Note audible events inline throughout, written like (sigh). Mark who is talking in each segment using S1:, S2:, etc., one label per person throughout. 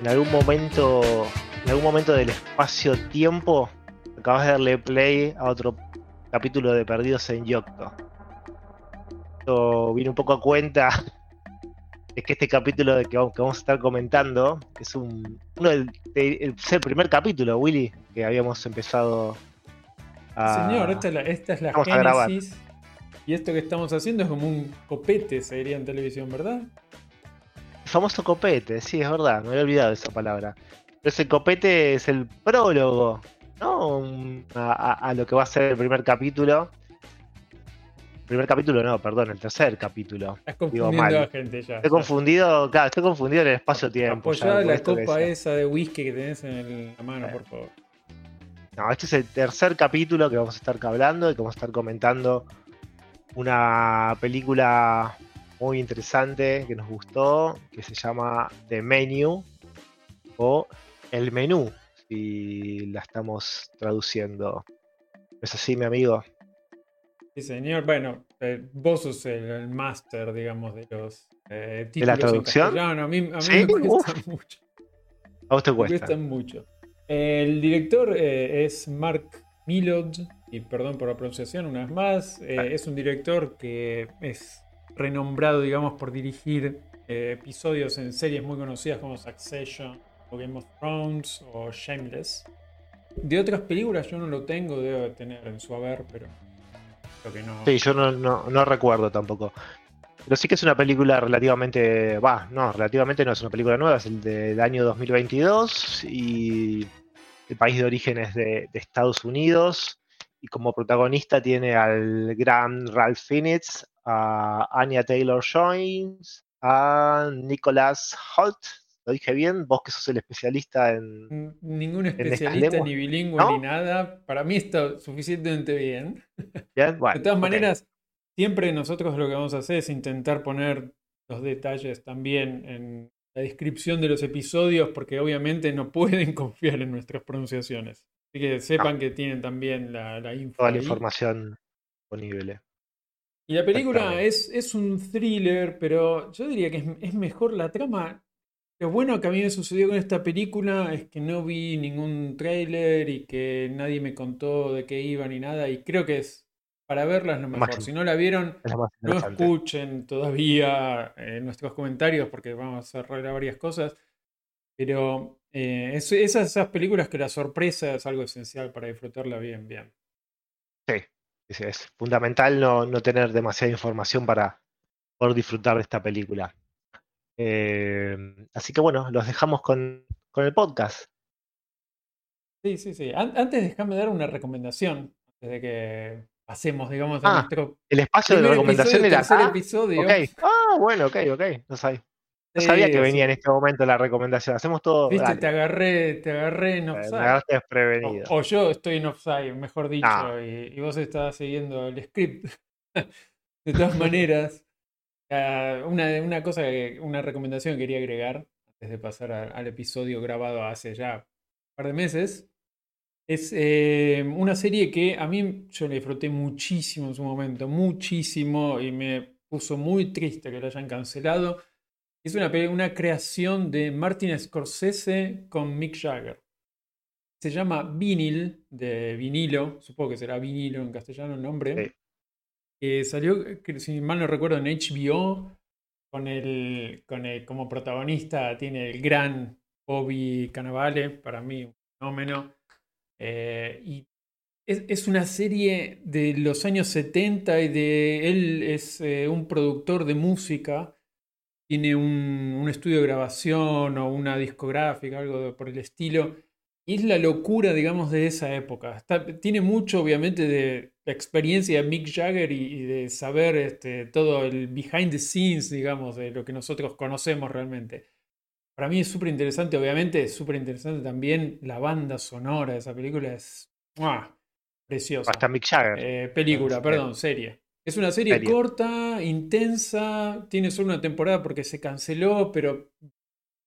S1: En algún momento, en algún momento del espacio-tiempo, acabas de darle play a otro capítulo de Perdidos en Yocto. Esto viene un poco a cuenta (laughs) de que este capítulo de que vamos, que vamos a estar comentando es un uno del, de- es el primer capítulo, Willy, que habíamos empezado a.
S2: Señor, esta es la, esta es la génesis. Y esto que estamos haciendo es como un copete, se diría en televisión, ¿verdad?
S1: El famoso copete, sí, es verdad, me había olvidado esa palabra. Pero ese copete es el prólogo, ¿no? Un- A, a- a lo que va a ser el primer capítulo. Primer capítulo, no, perdón, el tercer capítulo.
S2: Estás
S1: Digo
S2: confundiendo
S1: mal.
S2: a la gente ya.
S1: Estoy confundido, claro, estoy confundido en el espacio-tiempo.
S2: Apoyá la copa esa de whisky que tenés en el- la mano, por favor.
S1: No, este es el tercer capítulo que vamos a estar hablando y que vamos a estar comentando una película muy interesante que nos gustó, que se llama The Menu o El Menú, si la estamos traduciendo. ¿No ¿Es así, mi amigo?
S2: Sí, señor. Bueno, eh, vos sos el, el máster, digamos, de los eh,
S1: la
S2: títulos en
S1: traducción?
S2: castellano. A mí, a mí
S1: ¿Sí?
S2: me cuesta
S1: Uf.
S2: mucho.
S1: ¿A vos te
S2: Me
S1: cuesta?
S2: cuesta mucho. El director eh, es Mark Milod, y perdón por la pronunciación una vez más. eh,
S1: Ah.
S2: es un director que es renombrado, digamos, por dirigir episodios en series muy conocidas como Succession, o Game of Thrones, o Shameless. De otras películas yo no lo tengo, debo tener en su haber, pero
S1: Sí, yo no, no, recuerdo tampoco. Pero sí que es una película relativamente. Va, no, relativamente no es una película nueva, es el del año 2022 y el país de origen es de, de Estados Unidos. Y como protagonista tiene al gran Ralph Fiennes, a Anya Taylor Jones, a Nicholas Holt. ¿Lo dije bien? Vos que sos el especialista en.
S2: Ningún especialista, ni bilingüe,
S1: ¿no?
S2: ni nada. Para mí está suficientemente bien. (laughs)
S1: Bien, Bueno,
S2: De todas maneras, siempre nosotros lo que vamos a hacer es intentar poner los detalles también en la descripción de los episodios, porque obviamente no (laughs) pueden confiar en nuestras pronunciaciones. Así que sepan que tienen también la, la info.
S1: Toda la
S2: ahí.
S1: información disponible.
S2: Y la película es, es un thriller, pero yo diría que es, es mejor la trama. Lo bueno que a mí me sucedió con esta película es que no vi ningún tráiler y que nadie me contó de qué iba ni nada. Y creo que es para verla es lo mejor. Si no la vieron,
S1: Es
S2: no escuchen todavía eh, nuestros comentarios porque vamos a arreglar varias cosas. Pero eh, es, esas, esas películas que la sorpresa es algo esencial para disfrutarla bien, bien.
S1: Sí, sí, es fundamental no, no tener demasiada información para poder disfrutar de esta película. Eh, así que bueno, los dejamos con, con el podcast.
S2: Sí, sí, sí. An- antes déjame dar una recomendación, antes de que pasemos, digamos, a
S1: Ah,
S2: nuestro
S1: El espacio de recomendación
S2: episodio,
S1: era
S2: tercer
S1: acá.
S2: episodio.
S1: Ah, bueno, ok, ok. No sabía, no sabía
S2: Sí,
S1: que venía en este momento la recomendación. Hacemos todo.
S2: Viste,
S1: dale.
S2: te agarré, te agarré en
S1: Eh,
S2: offside.
S1: Me agarraste desprevenido.
S2: o yo estoy en offside, mejor dicho,
S1: No.
S2: y, y vos estabas siguiendo el script. (laughs) De todas maneras, ah, una, una cosa, que- una recomendación que quería agregar antes de pasar al episodio grabado hace ya un par de meses. Es eh, una serie que a mí yo la disfruté muchísimo en su momento, muchísimo, y me puso muy triste que la hayan cancelado. Es una, una creación de Martin Scorsese con Mick Jagger. Se llama Vinil, de vinilo, supongo que será vinilo en castellano el nombre.
S1: Sí.
S2: Que salió, eh, si mal no recuerdo, en HBO. Con el, con el, como protagonista tiene el gran Bobby Cannavale, para mí un fenómeno. Eh, y es, una serie de los años 70 y de él es eh, un productor de música. Tiene un, un estudio de grabación o una discográfica, algo por el estilo. Y es la locura, digamos, de esa época. Está- tiene mucho, obviamente, de la experiencia de Mick Jagger y, y de saber este, todo el behind the scenes, digamos, de lo que nosotros conocemos realmente. Para mí es súper interesante, obviamente, es súper interesante también la banda sonora de esa película. Es ¡mua! preciosa.
S1: Hasta Mick Jagger.
S2: Eh, película,
S1: Sí.
S2: perdón, serie. Es una serie, corta, intensa, tiene solo una temporada porque se canceló, pero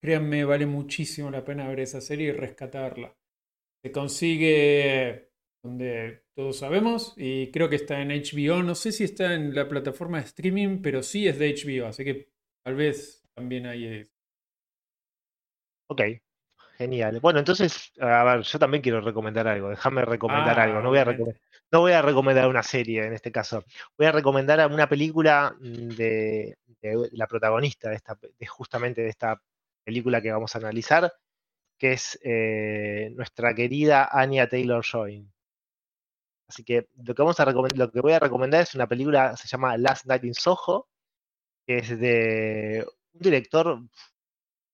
S2: créanme, vale muchísimo la pena ver esa serie y rescatarla. Se consigue donde todos sabemos y creo que está en HBO, no sé si está en la plataforma de streaming, pero sí es de HBO, así que tal vez también hay...
S1: Ok, Genial. Bueno, entonces, a ver, yo también quiero recomendar algo. Déjame recomendar algo. No voy, a no voy a recomendar una serie en este caso. Voy a recomendar una película mm, de, la protagonista de, esta, de justamente de esta película que vamos a analizar, que es eh, nuestra querida Anya Taylor Joy. Así que lo que, vamos a lo que voy a recomendar es una película, se llama Last Night in Soho, que es de un director,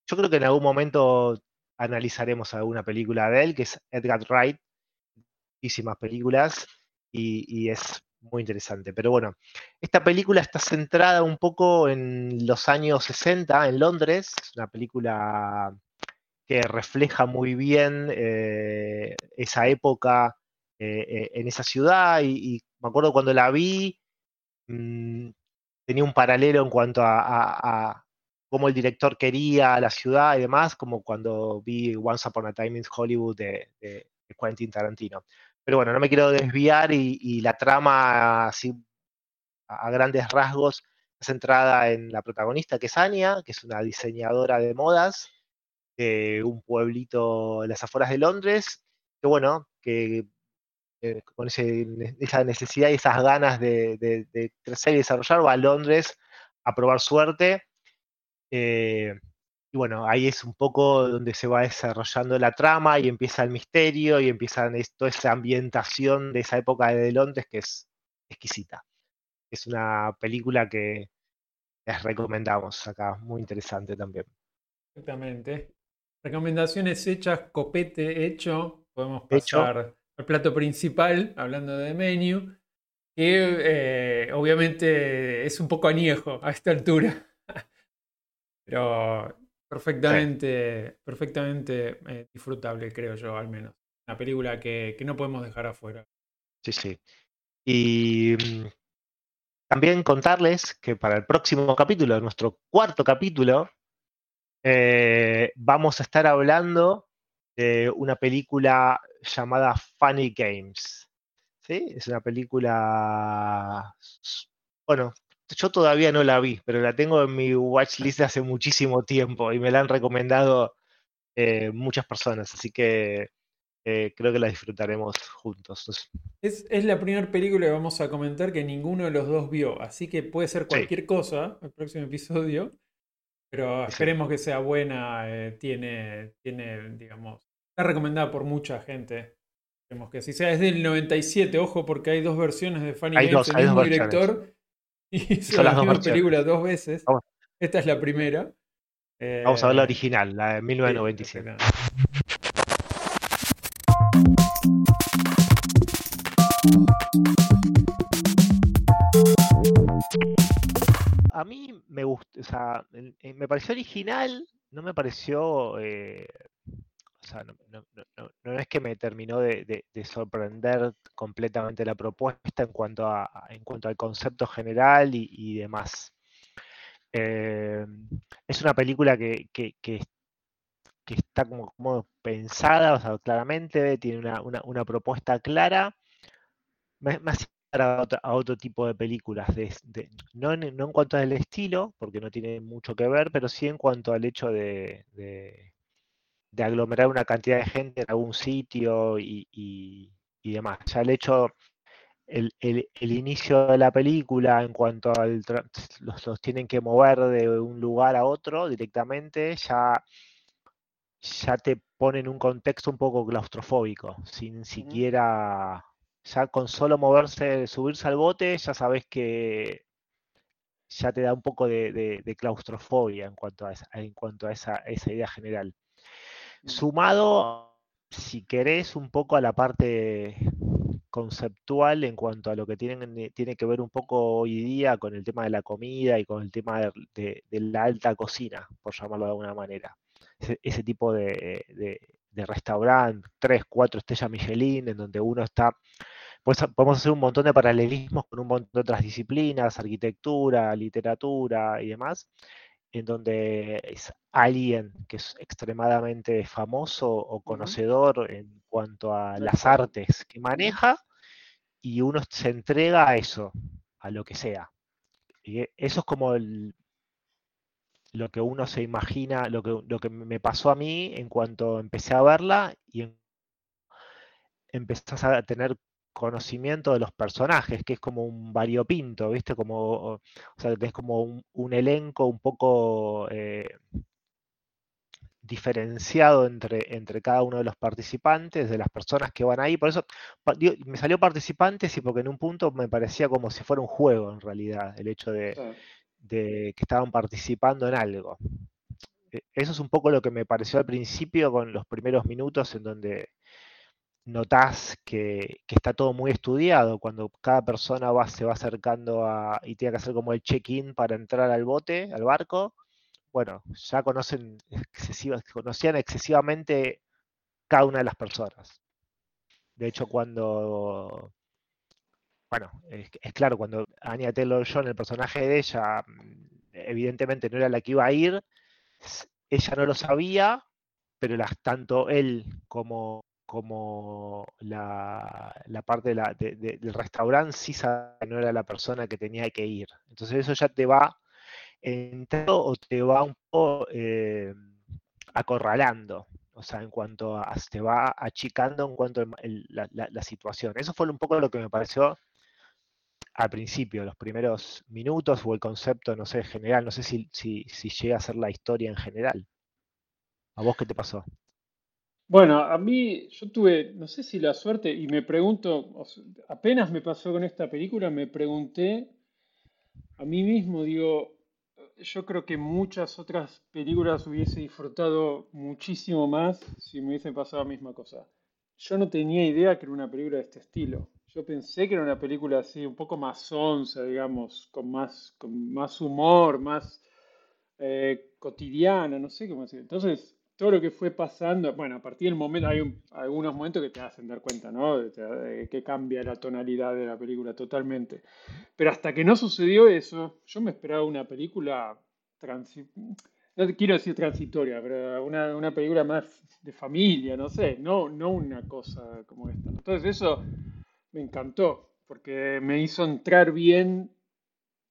S1: yo creo que en algún momento analizaremos alguna película de él, que es Edgar Wright, muchísimas películas, y, es muy interesante. Pero bueno, esta película está centrada un poco en los años 60 en Londres, es una película que refleja muy bien eh, esa época eh, eh, en esa ciudad y, me acuerdo cuando la vi, mm, tenía un paralelo en cuanto a, cómo el director quería la ciudad y demás, como cuando vi Once Upon a Time in Hollywood de, Quentin Tarantino. Pero bueno, no me quiero desviar y, la trama así a, grandes rasgos centrada en la protagonista que es Anya, que es una diseñadora de modas de un pueblito en las afueras de Londres, que bueno, que eh, con esa necesidad y esas ganas de, crecer y desarrollar, va a Londres a probar suerte. Eh, y bueno, ahí es un poco donde se va desarrollando la trama y empieza el misterio y empieza toda esa ambientación de esa época de Londres que es exquisita. Es una película que les recomendamos acá, muy interesante también.
S2: Exactamente. Recomendaciones hechas, copete hecho. Podemos pasar el plato principal, hablando de menú, que eh, obviamente es un poco añejo a esta altura, (laughs) pero perfectamente, perfectamente eh, disfrutable, creo yo, al menos. Una película que, no podemos dejar afuera.
S1: Sí, sí. Y mm, también contarles que para el próximo capítulo, nuestro cuarto capítulo, eh, vamos a estar hablando de una película llamada Funny Games. ¿Sí? Es una película. Bueno, yo todavía no la vi, pero la tengo en mi watchlist de hace muchísimo tiempo y me la han recomendado eh, muchas personas, así que eh, creo que la disfrutaremos juntos.
S2: Es, la primera película que vamos a comentar que ninguno de los dos vio, así que puede ser cualquier cosa el próximo episodio, pero esperemos que sea buena, eh, tiene, tiene, digamos, Está recomendada por mucha gente. Esperemos que así sea. Es del 97, ojo, porque hay dos versiones de Funny hay Games, el mismo director. (laughs) Y Son las dos películas dos veces. Esta es la primera.
S1: Vamos a ver la eh, original, la de 1997. a mí me gusta, o sea, me pareció original, no me pareció eh, no, es que me terminó de, sorprender completamente la propuesta en cuanto, a, en cuanto al concepto general y, demás. Eh, es una película que, está como, pensada, o sea, claramente, tiene una, propuesta clara. Más a otro, a otro tipo de películas, no, en, no, en, cuanto al estilo, porque no tiene mucho que ver, pero sí en cuanto al hecho de aglomerar una cantidad de gente en algún sitio y, demás. Ya el hecho, el, inicio de la película en cuanto al los, tienen que mover de un lugar a otro directamente, ya, ya te pone en un contexto un poco claustrofóbico, sin siquiera, ya con solo moverse, subirse al bote, ya sabes que ya te da un poco de, claustrofobia en cuanto a en cuanto a esa, esa idea general. Sumado, si querés, un poco a la parte conceptual en cuanto a lo que tiene, que ver un poco hoy día con el tema de la comida y con el tema de, la alta cocina, por llamarlo de alguna manera. Ese, tipo de, de, restaurante, tres, cuatro estrellas Michelin, en donde uno está pues podemos hacer un montón de paralelismos con un montón de otras disciplinas, arquitectura, literatura y demás, en donde es alguien que es extremadamente famoso o conocedor en cuanto a las artes que maneja y uno se entrega a eso, a lo que sea. Y eso es como lo que uno se imagina, lo que, lo que me pasó a mí en cuanto empecé a verla y en, empezás a tener conocimiento de los personajes, que es como un variopinto, ¿viste? Como, o sea, que es como un, elenco un poco eh, diferenciado entre, entre cada uno de los participantes, de las personas que van ahí. Por eso me salió participantes y porque en un punto me parecía como si fuera un juego en realidad, el hecho de, de que estaban participando en algo. E, eso es un poco lo que me pareció al principio con los primeros minutos en donde notás que, está todo muy estudiado, cuando cada persona va, se va acercando a, y tiene que hacer como el check-in para entrar al bote, al barco, bueno, ya conocen conocían excesivamente cada una de las personas. De hecho, cuando, bueno, es, claro, cuando Anya Taylor-John, el personaje de ella, mm, evidentemente no era la que iba a ir, ella no lo sabía, pero tanto él como como la, parte del restaurante sí sabe que no era la persona que tenía que ir. Entonces eso ya te va entrando o te va un poco eh, acorralando, o sea, en cuanto a, te va achicando en cuanto a la, situación. Eso fue un poco lo que me pareció al principio, los primeros minutos o el concepto, no sé, general, no sé si, si, si llega a ser la historia en general. ¿A vos qué te pasó?
S2: Bueno, a mí yo tuve, no sé si la suerte, y me pregunto, apenas me pasó con esta película, me pregunté a mí mismo, digo, yo creo que muchas otras películas hubiese disfrutado muchísimo más si me hubiesen pasado la misma cosa. Yo no tenía idea que era una película de este estilo. Yo pensé que era una película así, un poco más sonsa, digamos, con más, con más humor, más eh, cotidiana, no sé cómo decir. Entonces, todo lo que fue pasando, bueno, a partir del momento, hay algunos momentos que te hacen dar cuenta, ¿no? De, que cambia la tonalidad de la película totalmente. Pero hasta que no sucedió eso, yo me esperaba una película, no quiero decir transitoria, pero una, una, película más de familia, no sé, no, no una cosa como esta. Entonces eso me encantó, porque me hizo entrar bien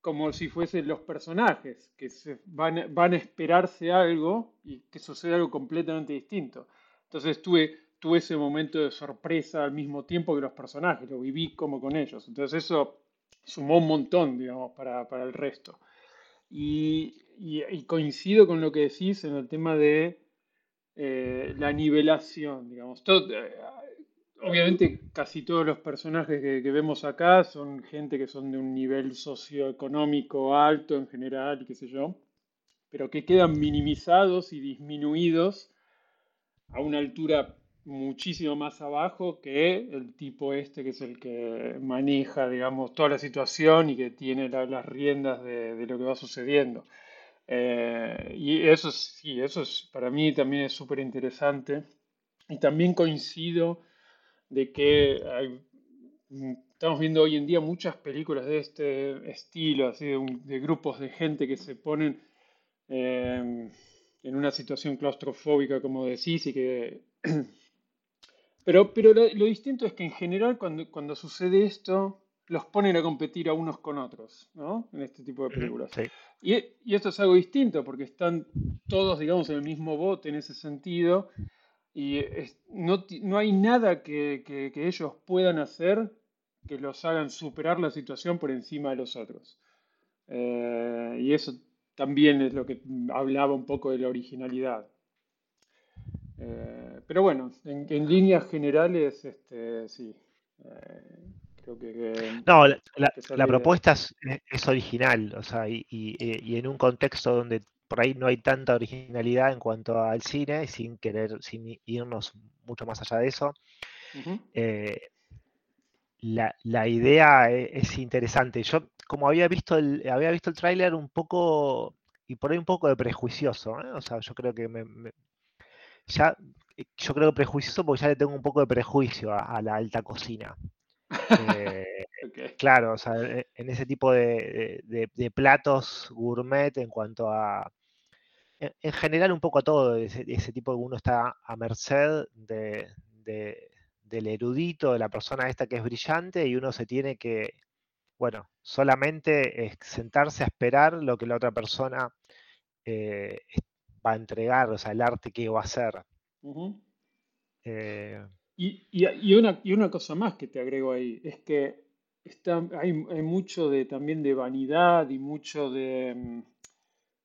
S2: como si fuesen los personajes, que van, van, a esperarse algo y que sucede algo completamente distinto. Entonces tuve, tuve ese momento de sorpresa al mismo tiempo que los personajes, lo viví como con ellos. Entonces eso sumó un montón, digamos, para, para el resto. Y, y, coincido con lo que decís en el tema de eh, la nivelación, digamos. Todo, eh, obviamente casi todos los personajes que, vemos acá son gente que son de un nivel socioeconómico alto en general, qué sé yo, pero que quedan minimizados y disminuidos a una altura muchísimo más abajo que el tipo este que es el que maneja, digamos, toda la situación y que tiene las riendas de, lo que va sucediendo. Eh, y eso sí, eso es, para mí también es súper interesante. Y también coincido de que mm, estamos viendo hoy en día muchas películas de este estilo, así de, grupos de gente que se ponen em, en una situación claustrofóbica, como decís, y que... (clears throat) Pero, pero lo, distinto es que en general cuando, cuando sucede esto, los ponen a competir a unos con otros, ¿no? En este tipo de películas. Y, y, esto es algo distinto porque están todos, digamos, en el mismo bote en ese sentido y no, no, hay nada que, que, ellos puedan hacer que los hagan superar la situación por encima de los otros. Eh, y eso también es lo que hablaba un poco de la originalidad. Eh, pero bueno, en, en, líneas generales, este, sí. Eh, creo que,
S1: no, la, la, propuesta es, es, original, o sea, y, y, y, en un contexto donde por ahí no hay tanta originalidad en cuanto al cine, sin querer, sin irnos mucho más allá de eso. Eh, la, idea e, es, interesante. Yo, como había visto el, había visto el tráiler un poco, y por ahí un poco de prejuicioso, ¿eh? o sea, yo creo que me, ya, yo creo prejuicioso porque ya le tengo un poco de prejuicio a, la alta cocina. Eh, (laughs) claro, o sea, e, en ese tipo de, platos gourmet en cuanto a, en, general un poco a todo, ese, tipo de uno está a merced de, del erudito, de la persona esta que es brillante y uno se tiene que, bueno, solamente sentarse a esperar lo que la otra persona eh, va a entregar, o sea, el arte que va a hacer.
S2: Eh, y, una, y una cosa más que te agrego ahí, es que está, hay, mucho de, también de vanidad y mucho de,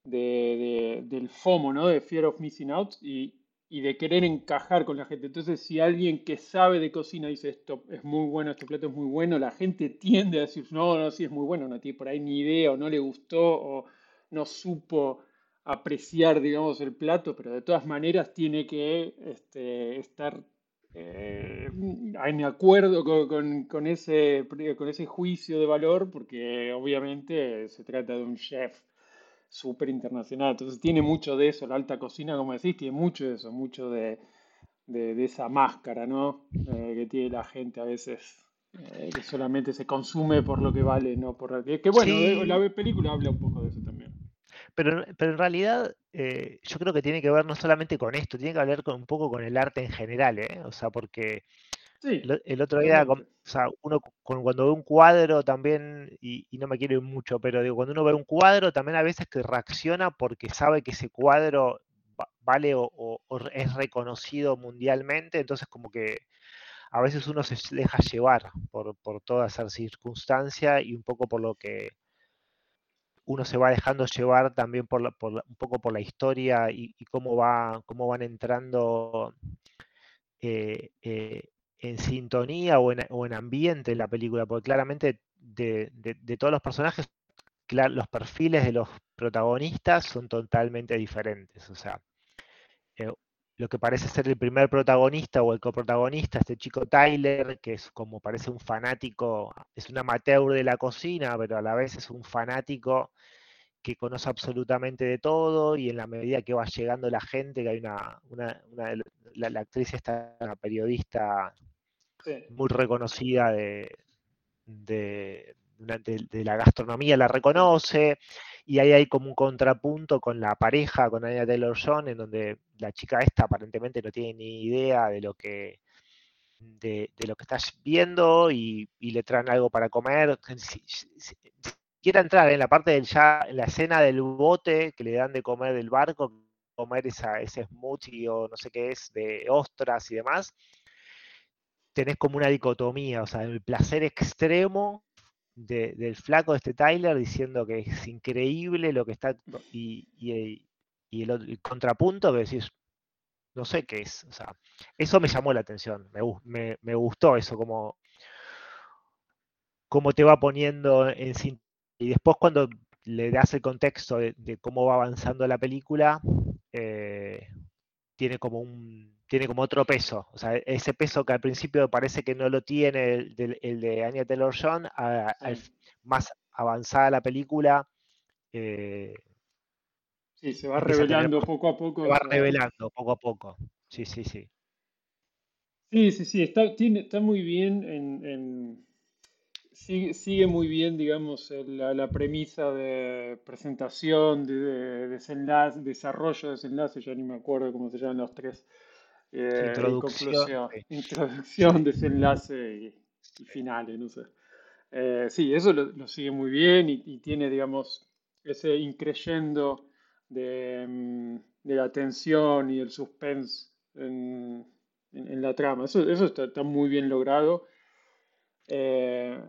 S2: del FOMO, ¿no? De Fear of Missing Out y, de querer encajar con la gente. Entonces, si alguien que sabe de cocina dice esto es muy bueno, este plato es muy bueno, la gente tiende a decir, no, no, sí es muy bueno, no tiene por ahí ni idea o no le gustó o no supo apreciar, digamos, el plato, pero de todas maneras tiene que este, estar eh, en acuerdo con, ese, con ese juicio de valor, porque obviamente se trata de un chef súper internacional. Entonces tiene mucho de eso, la alta cocina, como decís, tiene mucho de eso, mucho de, esa máscara, ¿no? Eh, que tiene la gente a veces, eh, que solamente se consume por lo que vale, no por que, que bueno, la película habla un poco de eso también.
S1: Pero, pero en realidad eh, yo creo que tiene que ver no solamente con esto, tiene que ver con, un poco con el arte en general, ¿eh? O sea, porque el, otro día, o sea, uno cuando ve un cuadro también, y, no me quiero ir mucho, pero digo, cuando uno ve un cuadro también a veces que reacciona porque sabe que ese cuadro vale o, es reconocido mundialmente, entonces como que a veces uno se deja llevar por, por toda esa circunstancia y un poco por lo que uno se va dejando llevar también por, un poco por la historia y, cómo, va, cómo van entrando eh, eh, en sintonía o en, ambiente en la película, porque claramente de, todos los personajes, los perfiles de los protagonistas son totalmente diferentes. O sea, eh, lo que parece ser el primer protagonista o el coprotagonista, este chico Tyler, que es como parece un fanático, es un amateur de la cocina, pero a la vez es un fanático que conoce absolutamente de todo y en la medida que va llegando la gente, que hay una, una, la, actriz está una periodista muy reconocida de, de, la gastronomía, la reconoce, y ahí hay como un contrapunto con la pareja, con Anya Taylor John, en donde la chica esta aparentemente no tiene ni idea de lo que de, lo que estás viendo y, le traen algo para comer. Si, quiera entrar en la parte del ya, en la escena del bote que le dan de comer del barco, comer esa, ese smoothie o no sé qué es, de ostras y demás, tenés como una dicotomía, o sea, el placer extremo del flaco de este Tyler diciendo que es increíble lo que está y, el, contrapunto que decís, no sé qué es, o sea, eso me llamó la atención, me, gustó eso, como, como te va poniendo en y después cuando le das el contexto de, cómo va avanzando la película, eh, tiene como un tiene como otro peso. O sea, ese peso que al principio parece que no lo tiene el, de Anya Taylor John, más avanzada la película.
S2: Eh, sí, se va revelando poco a poco.
S1: Se va revelando poco a poco. Sí, sí, sí.
S2: Sí, sí, sí. Está, tiene, está muy bien en, sigue, muy bien, digamos, la, premisa de presentación, de, desenlace, desarrollo, desenlace, ya ni me acuerdo cómo se llaman los tres
S1: eh, introducción,
S2: introducción, (laughs) desenlace y, finales, no sé. Eh, sí, eso lo, sigue muy bien y, tiene, digamos, ese increyendo de, mm, de, la tensión y el suspense en, la trama. Eso, eso está, muy bien logrado. Eh,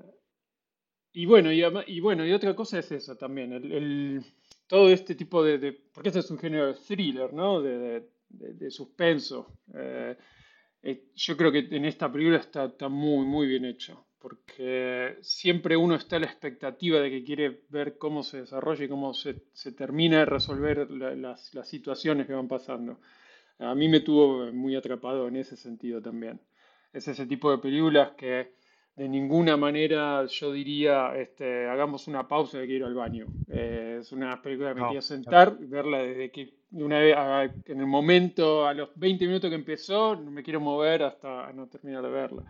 S2: y bueno, y, bueno, y otra cosa es eso también, el, todo este tipo de, porque este es un género de thriller, ¿no? De, de, suspenso. Eh, eh, yo creo que en esta película está, está, muy, muy bien hecho, porque siempre uno está a la expectativa de que quiere ver cómo se desarrolla y cómo se, se termina de resolver las, las situaciones que van pasando. A mí me tuvo muy atrapado en ese sentido también. Es ese tipo de películas que de ninguna manera yo diría, este, hagamos una pausa de que ir al baño. Eh, es una película que me quiero sentar, verla desde que una vez, en el momento, a los 20 minutos que empezó, no me quiero mover hasta no terminar de verla.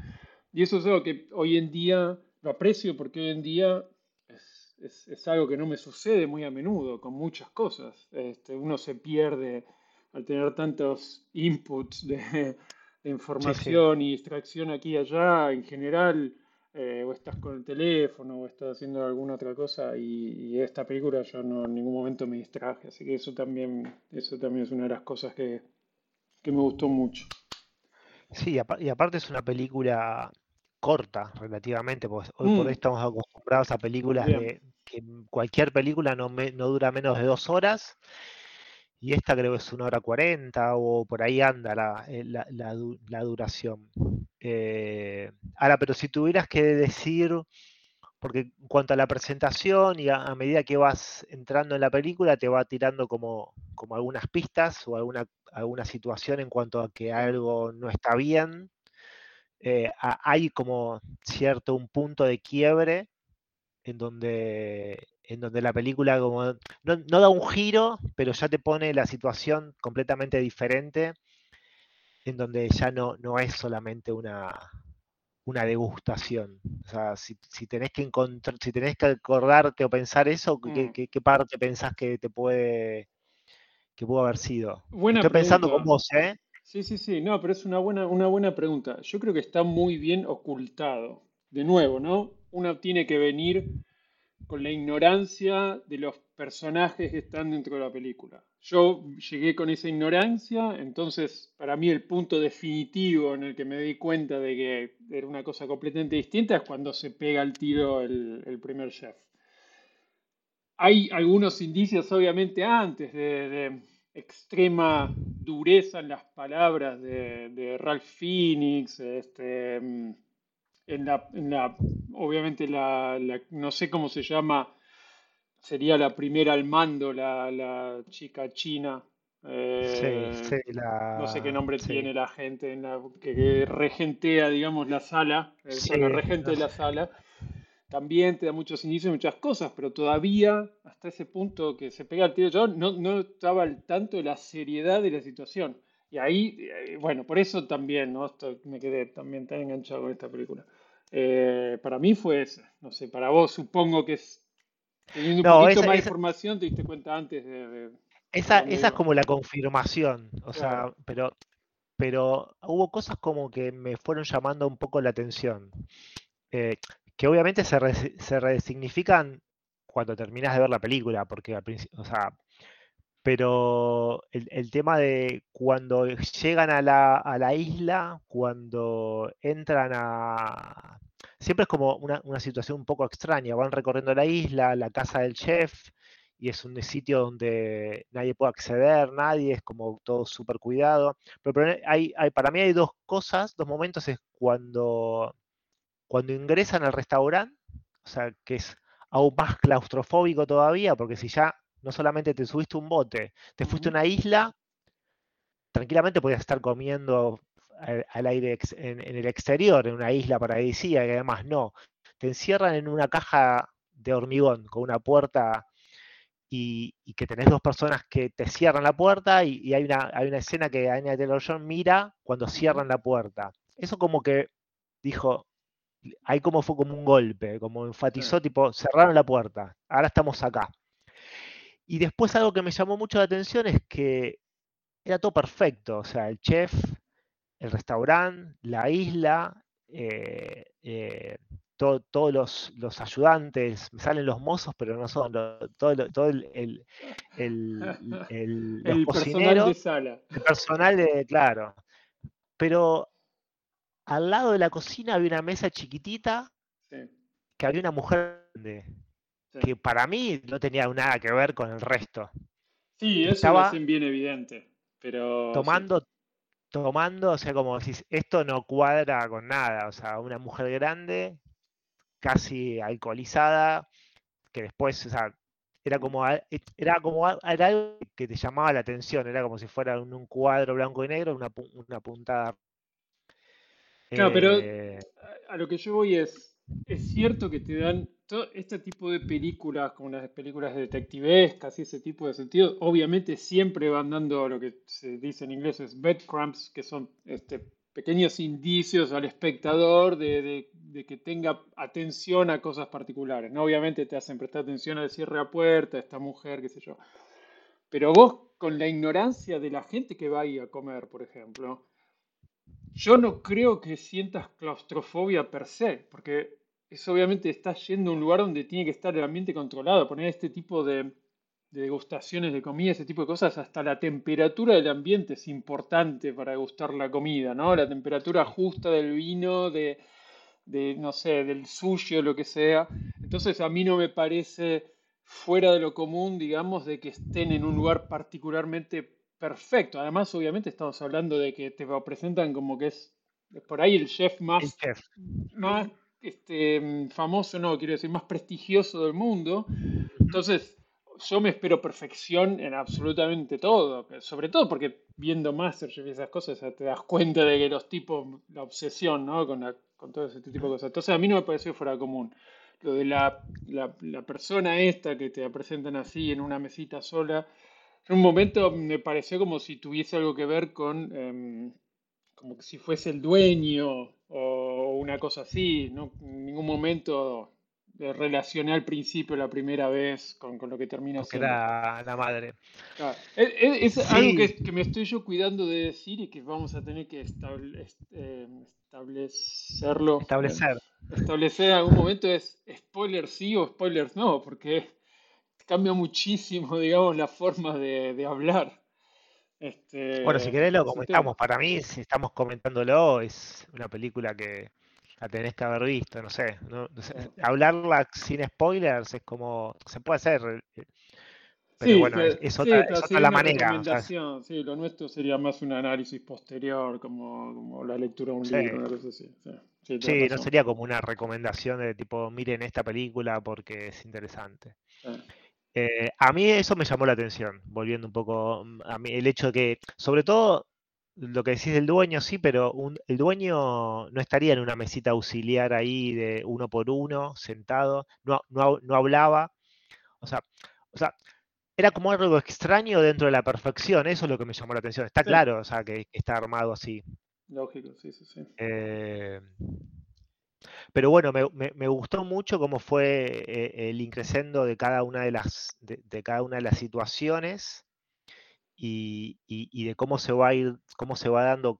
S2: Y eso es algo que hoy en día lo aprecio porque hoy en día es, algo que no me sucede muy a menudo con muchas cosas. Este, uno se pierde al tener tantos inputs de, información y distracción aquí y allá. En general, eh, o estás con el teléfono o estás haciendo alguna otra cosa y, esta película yo no en ningún momento me distraje, así que eso también, eso también es una de las cosas que, me gustó mucho.
S1: Sí, y aparte es una película corta relativamente, porque hoy por hoy mm. estamos acostumbrados a películas de que cualquier película no, no dura menos de dos horas y esta creo que es una hora cuarenta o por ahí anda la, eh, la, duración. Eh, ahora, pero si tuvieras que decir, porque en cuanto a la presentación y a, medida que vas entrando en la película, te va tirando como, como algunas pistas o alguna, alguna situación en cuanto a que algo no está bien. Eh, hay como cierto un punto de quiebre en donde en donde la película como no, da un giro, pero ya te pone la situación completamente diferente, en donde ya no, no es solamente una, una degustación. O sea, si, tenés que encontrar, si tenés que acordarte o pensar eso, ¿qué, mm. qué, parte pensás que te puede que pudo haber sido? Estoy pensando con vos, ¿eh?
S2: Sí, sí, sí, no, pero es una buena, una buena pregunta. Yo creo que está muy bien ocultado. De nuevo, ¿no? Uno tiene que venir con la ignorancia de los personajes que están dentro de la película. Yo llegué con esa ignorancia, entonces para mí el punto definitivo en el que me di cuenta de que era una cosa completamente distinta es cuando se pega el tiro el, primer chef. Hay algunos indicios obviamente antes de, extrema dureza en las palabras de, Ralph Phoenix, este, en la, obviamente la, no sé cómo se llama, sería la primera al mando, la, chica china. Eh, no sé qué nombre tiene la gente en la, que, regentea, digamos, la sala, el regente de la sala. También te da muchos indicios y muchas cosas, pero todavía, hasta ese punto que se pega el tiro, yo no, no estaba al tanto de la seriedad de la situación. Y ahí, eh, bueno, por eso también, ¿no? me quedé también tan enganchado con esta película. Eh, para mí fue esa. No sé, para vos supongo que es. Teniendo un poquito más de información, te diste cuenta antes de.
S1: esa, esa es como la confirmación. O sea, pero, pero hubo cosas como que me fueron llamando un poco la atención. Eh, que obviamente se, se resignifican cuando terminas de ver la película, porque al principio, o sea, pero el, tema de cuando llegan a la, a la, isla, cuando entran a... Siempre es como una, situación un poco extraña, van recorriendo la isla, la casa del chef, y es un sitio donde nadie puede acceder, nadie, es como todo súper cuidado. Pero, hay, hay, para mí hay dos cosas, dos momentos, es cuando, cuando ingresan al restaurante, o sea, que es aún más claustrofóbico todavía, porque si ya no solamente te subiste un bote, te fuiste a una isla, tranquilamente podías estar comiendo al, aire en, el exterior, en una isla paradisíaca, que además no. Te encierran en una caja de hormigón con una puerta y, que tenés dos personas que te cierran la puerta y, hay, una, hay una escena que Anya Taylor-John mira cuando cierran la puerta. Eso como que dijo, ahí como fue como un golpe, como enfatizó, tipo, cerraron la puerta, ahora estamos acá. Y después algo que me llamó mucho la atención es que era todo perfecto, o sea, el chef, el restaurante, la isla, eh, eh, todos los, ayudantes, me salen los mozos, pero no son, todo, el, el, el, (laughs)
S2: personal de sala.
S1: El personal de, claro. Pero al lado de la cocina había una mesa chiquitita que había una mujer grande que para mí no tenía nada que ver con el resto.
S2: Sí, eso Estaba es bien evidente, pero...
S1: Tomando, tomando, o sea, como si esto no cuadra con nada, o sea, una mujer grande, casi alcoholizada, que después, o sea, era como, era como era algo que te llamaba la atención, era como si fuera un, cuadro blanco y negro, una, una puntada.
S2: Claro, pero eh, a lo que yo voy es, es cierto que te dan este tipo de películas, como las películas detectivescas y ese tipo de sentido, obviamente siempre van dando lo que se dice en inglés es breadcrumbs, que son este, pequeños indicios al espectador de, que tenga atención a cosas particulares. ¿no? Obviamente te hacen prestar atención al cierre a puerta, esta mujer, qué sé yo. Pero vos, con la ignorancia de la gente que va ahí a comer, por ejemplo, yo no creo que sientas claustrofobia per se, porque es obviamente estás yendo a un lugar donde tiene que estar el ambiente controlado, poner este tipo de, degustaciones de comida, ese tipo de cosas, hasta la temperatura del ambiente es importante para degustar la comida, ¿no? La temperatura justa del vino, de, de no sé, del sushi o lo que sea. Entonces a mí no me parece fuera de lo común, digamos, de que estén en un lugar particularmente perfecto. Además, obviamente estamos hablando de que te lo presentan como que es, por ahí el chef más, más este, famoso, no, quiero decir, más prestigioso del mundo. Entonces, yo me espero perfección en absolutamente todo, sobre todo porque viendo Masterchef y esas cosas te das cuenta de que los tipos, la obsesión, ¿no? Con, con todo ese tipo de cosas. Entonces a mí no me pareció fuera común. Lo de la, la, persona esta que te presentan así en una mesita sola, en un momento me pareció como si tuviese algo que ver con, em, como si fuese el dueño o una cosa así, ¿no? En ningún momento relacioné al principio la primera vez con, lo que termina
S1: siendo. La, la madre.
S2: Es, algo que, me estoy yo cuidando de decir y que vamos a tener que eh, establecerlo.
S1: Establecer.
S2: establecer en algún momento es spoilers sí o spoilers no, porque cambia muchísimo, (laughs) digamos, la forma de, hablar.
S1: Este, bueno, si querés lo comentamos. Para mí, si estamos comentándolo, es una película que la tenés que haber visto, no sé, Hablarla sin spoilers es como. Se puede hacer. Eh, pero bueno, es, otra, la manera.
S2: Sí, lo nuestro sería más un análisis posterior, como, la lectura de un libro, una cosa así.
S1: Sí, no sería como una recomendación de tipo, miren esta película porque es interesante. Eh, a mí eso me llamó la atención, volviendo un poco mm, a mí, el hecho de que, sobre todo, lo que decís del dueño, sí, pero el dueño no estaría en una mesita auxiliar ahí de uno por uno, sentado, no, no, hablaba. O sea, o sea, era como algo extraño dentro de la perfección, eso es lo que me llamó la atención. Está claro, o sea, que, está armado así.
S2: Lógico, sí, sí, sí.
S1: Eh, pero bueno, me, gustó mucho cómo fue eh, el increscendo de cada una de las, de cada una de las situaciones y, de cómo se va a ir, cómo se va dando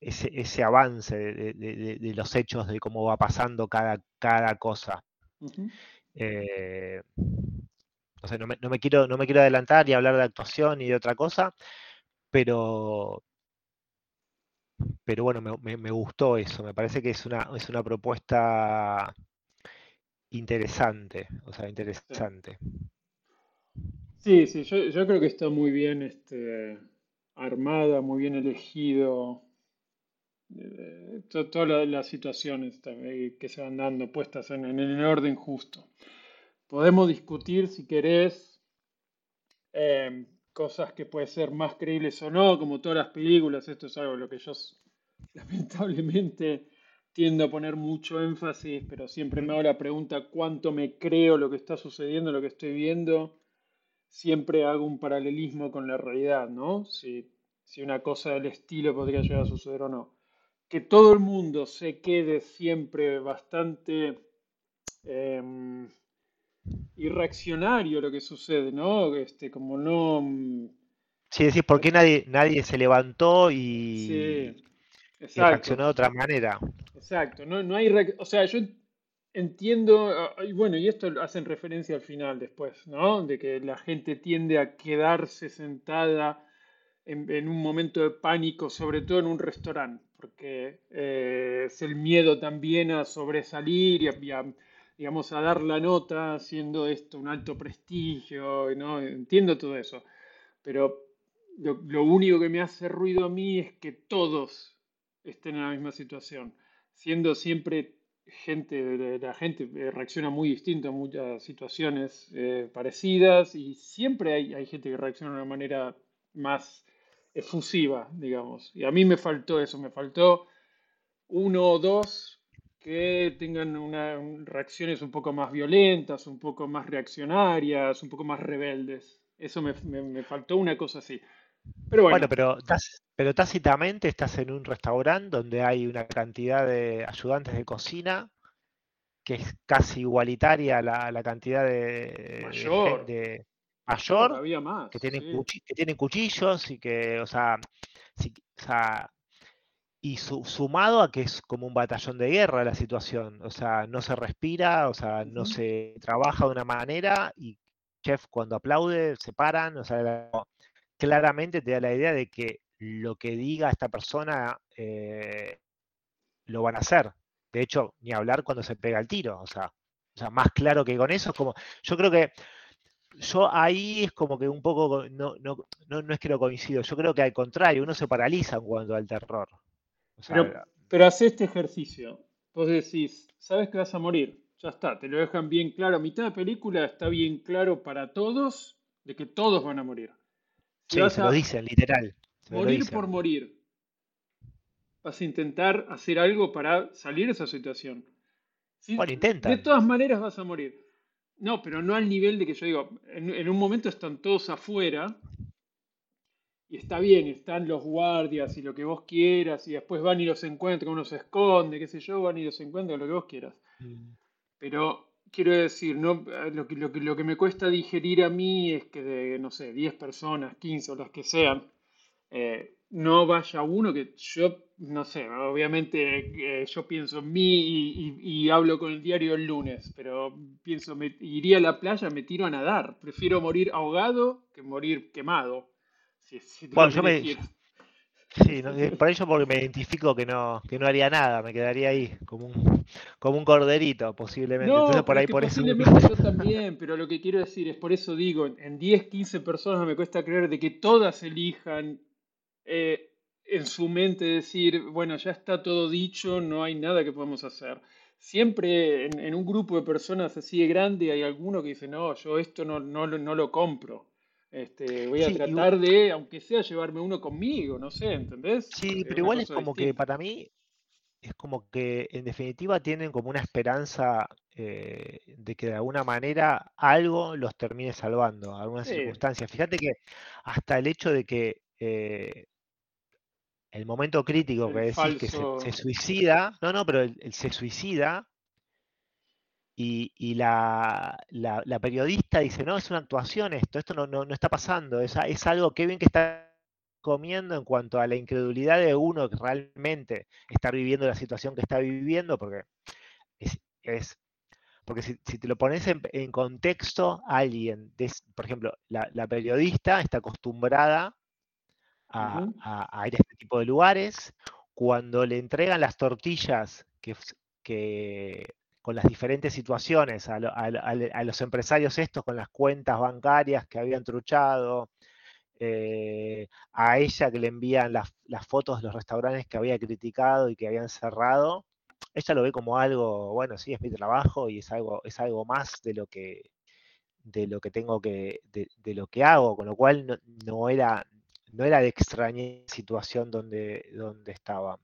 S1: ese, ese avance de, los hechos, de cómo va pasando cada, cada cosa. Eh, no, me, no, me, quiero, no me quiero adelantar y hablar de actuación y de otra cosa, pero, pero bueno, me, me, gustó eso. Me parece que es una, es una propuesta interesante, o sea, interesante.
S2: Sí, sí, yo, creo que está muy bien este, armada, muy bien elegido. Eh, todas las situaciones que se van dando puestas en, el orden justo. Podemos discutir, si querés, em, cosas que pueden ser más creíbles o no, como todas las películas. Esto es algo en lo que yo (laughs) lamentablemente tiendo a poner mucho énfasis, pero siempre me hago la pregunta cuánto me creo lo que está sucediendo, lo que estoy viendo siempre hago un paralelismo con la realidad, ¿no? Si, una cosa del estilo podría llegar a suceder o no. Que todo el mundo se quede siempre bastante eh, irreaccionario lo que sucede, ¿no? Este, como no... Mm,
S1: sí, decís, ¿por qué nadie, nadie se levantó y, reaccionó de otra manera?
S2: Exacto, no, no hay... O sea, yo Entiendo, ah, y bueno, y esto hacen referencia al final después, ¿no? De que la gente tiende a quedarse sentada en, un momento de pánico, sobre todo en un restaurante, porque eh, es el miedo también a sobresalir y a, digamos, a dar la nota, siendo esto un alto prestigio, ¿no? Entiendo todo eso, pero lo, único que me hace ruido a mí es que todos estén en la misma situación, siendo siempre gente, la gente eh, reacciona muy distinto a muchas situaciones eh, parecidas y siempre hay, hay, gente que reacciona de una manera más efusiva, digamos. Y a mí me faltó eso, me faltó uno o dos que tengan una, reacciones un poco más violentas, un poco más reaccionarias, un poco más rebeldes. Eso me, me, me faltó una cosa así. Pero bueno,
S1: Bueno, pero, pero tácitamente estás en un restaurante donde hay una cantidad de ayudantes de cocina que es casi igualitaria a la, cantidad de, de
S2: mayor,
S1: gente
S2: mayor, más,
S1: que tienen,
S2: sí.
S1: que tienen cuchillos y que, o sea, si- o sea, y su- sumado a que es como un batallón de guerra la situación, o sea, no se respira, o sea, no se trabaja de una manera y chef cuando aplaude se paran, o sea, la- claramente te da la idea de que lo que diga esta persona eh, lo van a hacer. De hecho, ni hablar cuando se pega el tiro, o sea, o sea, más claro que con eso es como, yo creo que yo ahí es como que un poco, no, no, no, no es que lo coincido, yo creo que al contrario, uno se paraliza en cuanto al terror. O
S2: Pero,
S1: sea,
S2: pero hace este ejercicio. Vos decís, sabes que vas a morir. Ya está, te lo dejan bien claro. A mitad de película está bien claro para todos de que todos van a morir. Si
S1: sí, se lo dicen, literal. Se
S2: morir
S1: dicen.
S2: por morir, vas a intentar hacer algo para salir de esa situación. Si-
S1: Bueno,
S2: de
S1: intentan.
S2: todas maneras vas a morir. No, pero no al nivel de que yo digo, en, en un momento están todos afuera y está bien, están los guardias y lo que vos quieras y después van y los encuentran, uno se esconde, qué sé yo, van y los encuentran, lo que vos quieras.
S1: Mm.
S2: Pero quiero decir, no, eh, lo que, lo que, lo que me cuesta digerir a mí es que de, no sé, 10 personas, 15 o las que sean, eh, no vaya uno que yo, no sé, obviamente eh, yo pienso en mí y, y- y hablo con el diario el lunes, pero pienso, me, iría a la playa, me tiro a nadar. Prefiero morir ahogado que morir quemado. Si, si
S1: Bueno,
S2: que
S1: yo me, sí, no, eh, por ello porque me identifico que no, que no haría nada, me quedaría ahí, como un, como un corderito, posiblemente. Entonces
S2: No,
S1: por ahí eso.
S2: posiblemente yo también, pero lo que quiero decir es, por eso digo, en- en 10, 15 personas me cuesta creer de que todas elijan eh, en su mente decir, bueno, ya está todo dicho, no hay nada que podamos hacer. Siempre en, en un grupo de personas así de grande hay alguno que dice, no, yo esto no, no, lo- no lo compro. Este, voy a
S1: Sí,
S2: tratar de, aunque sea, llevarme uno conmigo, no sé, ¿entendés?
S1: sí,
S2: Es
S1: pero igual es como que para mí es como que en definitiva tienen como una esperanza eh, de que de alguna manera algo los termine salvando, alguna
S2: Sí,
S1: circunstancia. Fíjate que hasta el hecho de que eh, el momento crítico que
S2: el
S1: decís que se, se
S2: falso...
S1: suicida, no, no, pero él se suicida y, y la, la- la periodista dice, no, es una actuación esto, esto no, no, no está pasando, es, es algo que bien que está comiendo en cuanto a la incredulidad de uno que realmente está viviendo la situación que está viviendo, porque es, es- porque si, si te lo pones en, en contexto, alguien, des- por ejemplo, la, la periodista está acostumbrada a,
S2: Ujú.
S1: a- a ir a este tipo de lugares, cuando le entregan las tortillas que con las diferentes situaciones a, lo- a lo- a le- a los empresarios estos con las cuentas bancarias que habían truchado, eh, a ella que le envían las, las fotos de los restaurantes que había criticado y que habían cerrado, ella lo ve como algo, bueno, sí, es mi trabajo y es algo, es algo más de lo que, de lo que tengo que, de, de lo que hago, con lo cual no, no era, no era de extraña situación donde, donde estaba.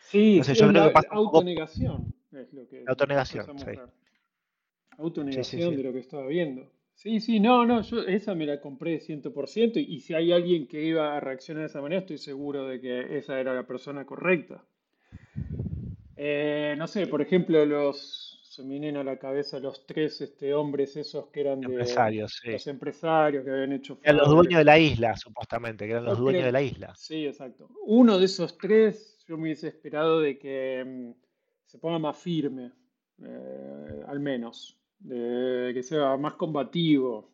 S2: Sí,
S1: No sé, yo
S2: es
S1: creo
S2: la
S1: que pasa un poco
S2: autonegación, es lo que,
S1: la autonegación,
S2: esa
S1: sí.
S2: mujer.
S1: Sí, sí,
S2: Autonegación de lo que estaba viendo. Sí, sí, no, no, yo esa me la compré 100% y, y si hay alguien que iba a reaccionar de esa manera, estoy seguro de que esa era la persona correcta. Eh, no sé, por ejemplo, los, se me vienen a la cabeza los tres este, hombres esos que eran de
S1: Empresarios, sí.
S2: los empresarios que habían hecho
S1: Eran los dueños de la isla, supuestamente, que eran los dueños de la isla.
S2: sí, exacto. Uno de esos tres, yo me hubiese esperado de que mm, se ponga más firme, eh, al menos, que sea más combativo.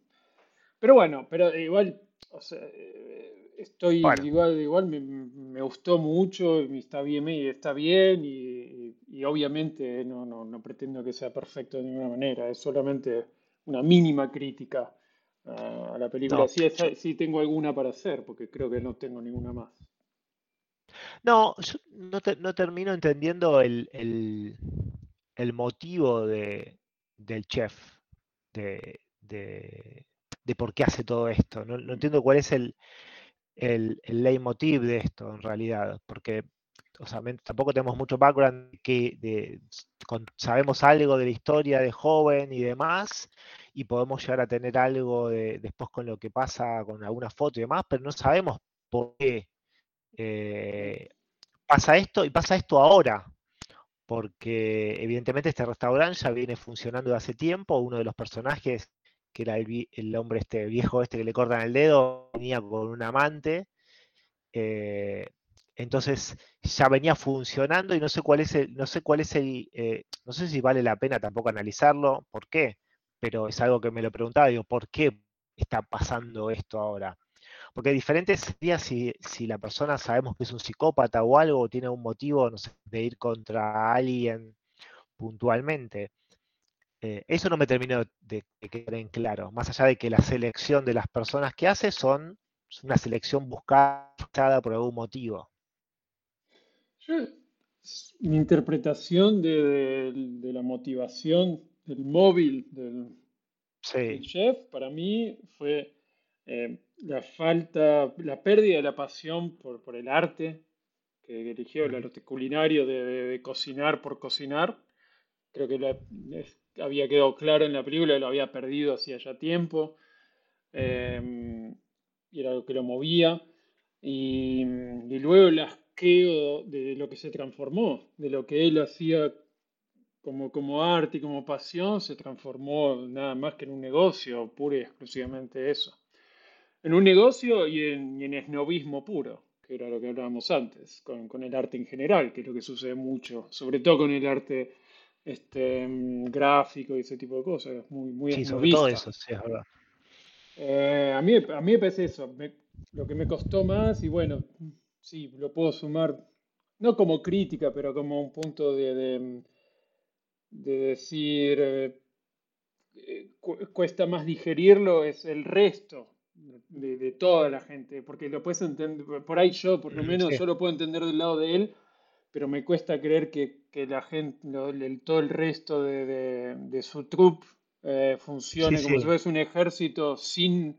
S2: Pero bueno, pero igual, o sea, eh, estoy
S1: Bueno,
S2: igual, igual me, me gustó mucho, y está bien, y está bien, y, y- y obviamente no, no, no pretendo que sea perfecto de ninguna manera, es solamente una mínima crítica a la película.
S1: no,
S2: Sí, sí tengo alguna para hacer, porque creo que no tengo ninguna más.
S1: No, yo no, te- no termino entendiendo el, el, motivo de, del chef, de, de, por qué hace todo esto. No, no entiendo cuál es el, el, el leitmotiv de esto en realidad, porque o sea, tampoco tenemos mucho background que de, sabemos algo de la historia de joven y demás, y podemos llegar a tener algo de, después con lo que pasa con alguna foto y demás, pero no sabemos por qué eh, pasa esto y pasa esto ahora, porque evidentemente este restaurante ya viene funcionando de hace tiempo, uno de los personajes, que era el, hombre este viejo este que le cortan el dedo, venía con un amante, eh, entonces ya venía funcionando y no sé cuál es el, no sé cuál es el, eh, no sé si vale la pena tampoco analizarlo, por qué, pero es algo que me lo preguntaba, digo, ¿por qué está pasando esto ahora? Porque diferente sería si, si la persona sabemos que es un psicópata o algo, o tiene un motivo no sé, de ir contra alguien puntualmente. Eh, eso no me terminó de, quedar en claro, más allá de que la selección de las personas que hace son una selección buscada por algún motivo.
S2: mi interpretación de, la motivación del móvil del, chef para mí fue eh, la falta, la pérdida de la pasión por, por el arte que eligió, el arte culinario de, cocinar por cocinar. Creo que había quedado claro en la película, lo había perdido hacía ya tiempo. Em, y era lo que lo movía. Y, y, luego el asqueo de lo que se transformó, de lo que él hacía como, como arte y como pasión, se transformó nada más que en un negocio, puro y exclusivamente eso en un negocio y en, y esnovismo puro, que era lo que hablábamos antes, con, el arte en general, que es lo que sucede mucho, sobre todo con el arte este, gráfico y ese tipo de cosas, muy, muy
S1: sí, sobre todo eso, sí, es verdad.
S2: Eh, a, mí, a mí me parece eso, lo que me costó más, y bueno, sí, lo puedo sumar, no como crítica, pero como un punto de, de, decir, eh, cuesta más digerirlo, es el resto de, toda la gente, porque lo puedes entender, por ahí yo, por lo menos, yo lo puedo entender del lado de él, pero me cuesta creer que, la gente, todo el resto de, su troupe eh, funcione como si fuese un ejército sin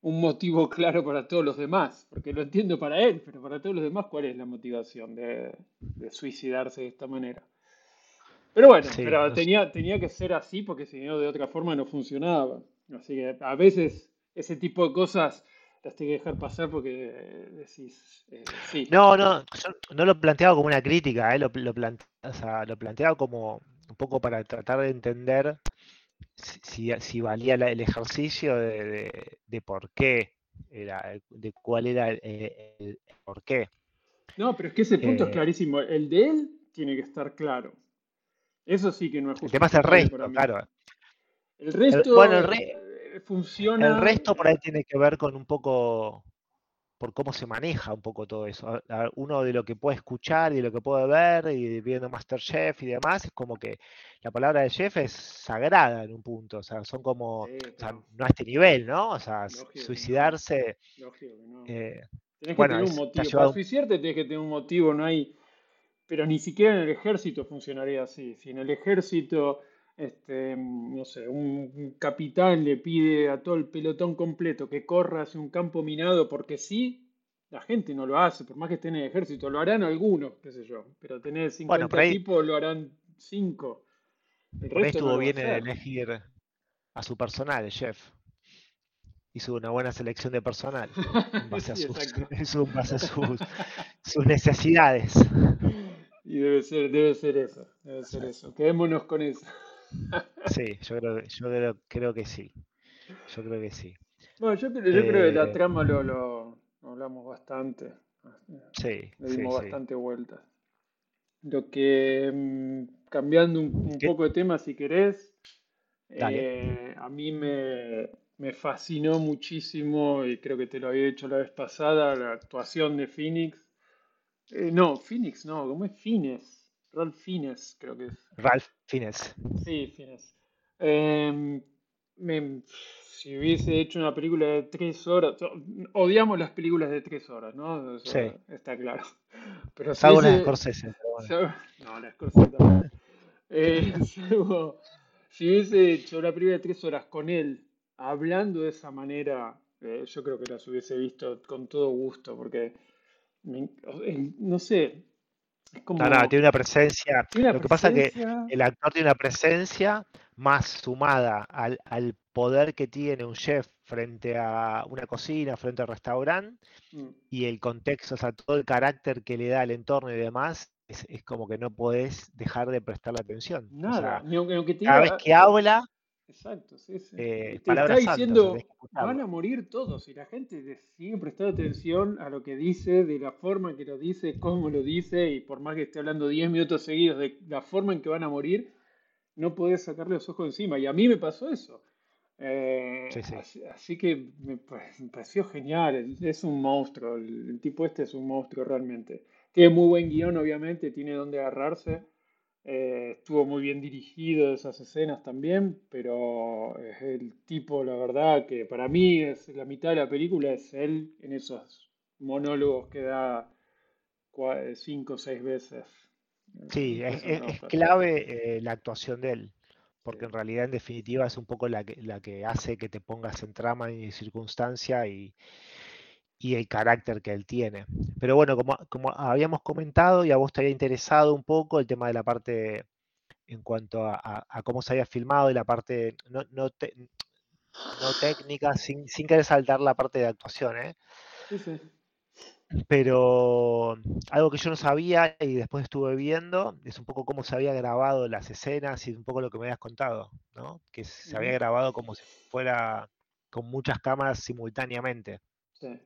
S2: un motivo claro para todos los demás, porque lo entiendo para él, pero para todos los demás, ¿cuál es la motivación de, suicidarse de esta manera? Pero bueno, pero tenía, tenía que ser así porque si no, de otra forma no funcionaba. Así que a veces ese tipo de cosas las tengo que dejar pasar porque eh, decís, eh, sí.
S1: No, no, yo no lo planteaba como una crítica, eh, lo, lo, lo planteaba como un poco para tratar de entender si, si valía el ejercicio de, de, por qué, era, de cuál era el, por qué.
S2: No, pero es que ese punto es clarísimo. El de él tiene que estar claro. Eso sí que no es
S1: justo. El tema es el resto, claro.
S2: El resto. bueno, el, re funciona.
S1: El resto por ahí tiene que ver con un poco por cómo se maneja un poco todo eso. Uno de lo que puede escuchar y de lo que puede ver y viendo Masterchef y demás, es como que la palabra de chef es sagrada en un punto, o sea, son como, o sea, no a este nivel, ¿no? O sea, suicidarse...
S2: No. Eh, que tener un motivo. Para suicidarte tienes que tener un motivo, no hay... Pero ni siquiera en el ejército funcionaría así. Si en el ejército este, no sé, un capitán le pide a todo el pelotón completo que corra hacia un campo minado porque sí, la gente no lo hace, por más que esté en el ejército, lo harán algunos, qué sé yo, pero tener 50 bueno, tipos lo harán 5.
S1: El por resto estuvo bien elegir a su personal, el chef. Hizo una buena selección de personal (laughs) en base, a, (laughs) sus, necesidades.
S2: Y debe ser, debe ser eso, debe ser eso. Quedémonos con eso.
S1: Sí, yo creo, yo creo, que sí. Yo creo que sí.
S2: Bueno, yo, creo, que la eh, trama lo, lo, hablamos bastante.
S1: Sí.
S2: Le dimos bastante vueltas. Lo que, mm, cambiando un, poco de tema, si querés, eh, a mí me, me, fascinó muchísimo, y creo que te lo había dicho la vez pasada, la actuación de Phoenix. Eh, no, Phoenix, no, ¿cómo es Fines? Ralph Fiennes, creo que es.
S1: Ralph Fiennes.
S2: Sí, Fiennes. Em, si hubiese hecho una película de tres horas, odiamos las películas de tres horas, ¿no?
S1: sí.
S2: Está claro. (laughs) Pero
S1: si hubiese, la Scorsese.
S2: No, la Scorsese también. Eh, (laughs) si hubiese hecho una película de tres horas con él, hablando de esa manera, eh, yo creo que las hubiese visto con todo gusto, porque, no sé,
S1: no, no, tiene una presencia. lo que pasa es que el actor tiene una presencia más sumada al, poder que tiene un chef frente a una cocina, frente al restaurante, mm. y el contexto, o sea, todo el carácter que le da al entorno y demás, es, como que no podés dejar de prestarle atención.
S2: Nada, ni aunque,
S1: cada vez que habla,
S2: Exacto, sí, sí. Eh, te está diciendo, van a morir todos y la gente sigue prestando atención a lo que dice, de la forma en que lo dice, cómo lo dice y por más que esté hablando 10 minutos seguidos de la forma en que van a morir, no podés sacarle los ojos encima. Y a mí me pasó eso. Eh, así, que me, pareció genial, es un monstruo, el, tipo este es un monstruo realmente. Tiene muy buen guion, obviamente, tiene donde agarrarse. Eh, estuvo muy bien dirigido esas escenas también, pero es el tipo, la verdad, que para mí es la mitad de la película es él en esos monólogos que da cinco o seis veces.
S1: Sí, es, clave eh, la actuación de él, porque en realidad, en definitiva, es un poco la que, la que hace que te pongas en trama y circunstancia y, y el carácter que él tiene. Pero bueno, como, como habíamos comentado y a vos te había interesado un poco el tema de la parte en cuanto a, cómo se había filmado y la parte no, no, técnica, sin, sin, querer saltar la parte de actuación, ¿eh? Sí, sí. Pero algo que yo no sabía y después estuve viendo es un poco cómo se había grabado las escenas y un poco lo que me habías contado, ¿no? Que se había grabado como si fuera con muchas cámaras simultáneamente. Sí.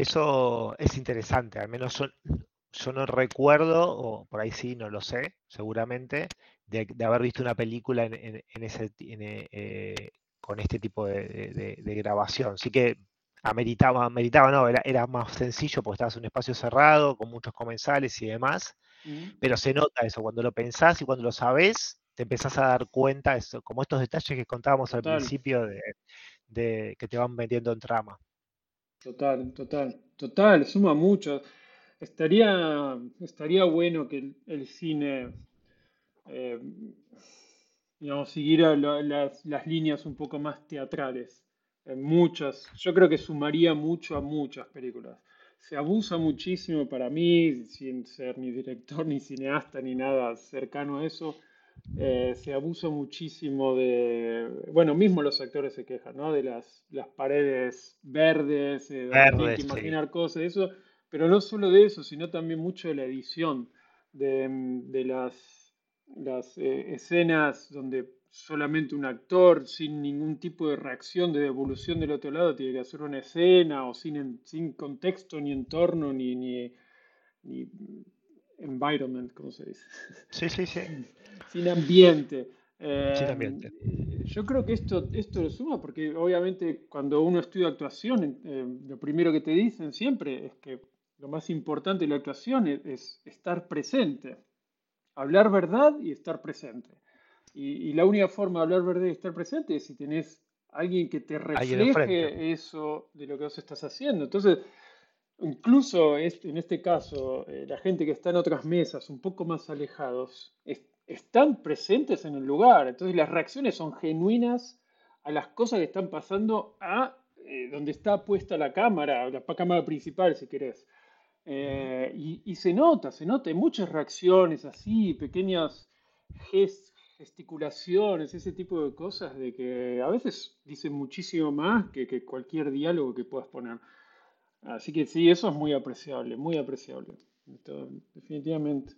S1: Eso es interesante, al menos yo, no recuerdo, o por ahí sí, no lo sé, seguramente, de, haber visto una película en, ese, eh, con este tipo de, grabación. Sí que ameritaba, ameritaba no, era, más sencillo porque estabas en un espacio cerrado, con muchos comensales y demás, pero se nota eso, cuando lo pensás y cuando lo sabés, te empezás a dar cuenta, eso, como estos detalles que contábamos al principio de que te van metiendo en trama.
S2: Total, total, total, suma mucho. Estaría, estaría bueno que el, cine, eh, siguiera las, líneas un poco más teatrales. Muchas, yo creo que sumaría mucho a muchas películas. Se abusa muchísimo para mí, sin ser ni director, ni cineasta, ni nada cercano a eso eh, se abusa muchísimo de, bueno, mismo los actores se quejan, ¿no? De las, las paredes verdes, eh, donde que imaginar cosas, eso, pero no solo de eso, sino también mucho de la edición, de, las, las eh, escenas donde solamente un actor, sin ningún tipo de reacción, de devolución del otro lado, tiene que hacer una escena, o sin, sin contexto, ni entorno, ni, ni, ni environment, ¿cómo se dice?
S1: Sí, sí, sí. (laughs)
S2: Sin ambiente. Eh, yo creo que esto, esto lo suma porque obviamente cuando uno estudia actuación, eh, lo primero que te dicen siempre es que lo más importante de la actuación es, estar presente. Hablar verdad y estar presente. Y, la única forma de hablar verdad y estar presente es si tenés alguien que te refleje eso de lo que vos estás haciendo. Entonces, incluso en este caso, eh, la gente que está en otras mesas un poco más alejados, están presentes en el lugar. Entonces las reacciones son genuinas a las cosas que están pasando a eh, donde está puesta la cámara, la cámara principal si querés. Eh, y, se nota, se nota, hay muchas reacciones así, pequeñas gesticulaciones, ese tipo de cosas de que a veces dicen muchísimo más que cualquier diálogo que puedas poner. Así que sí, eso es muy apreciable, muy apreciable. definitivamente.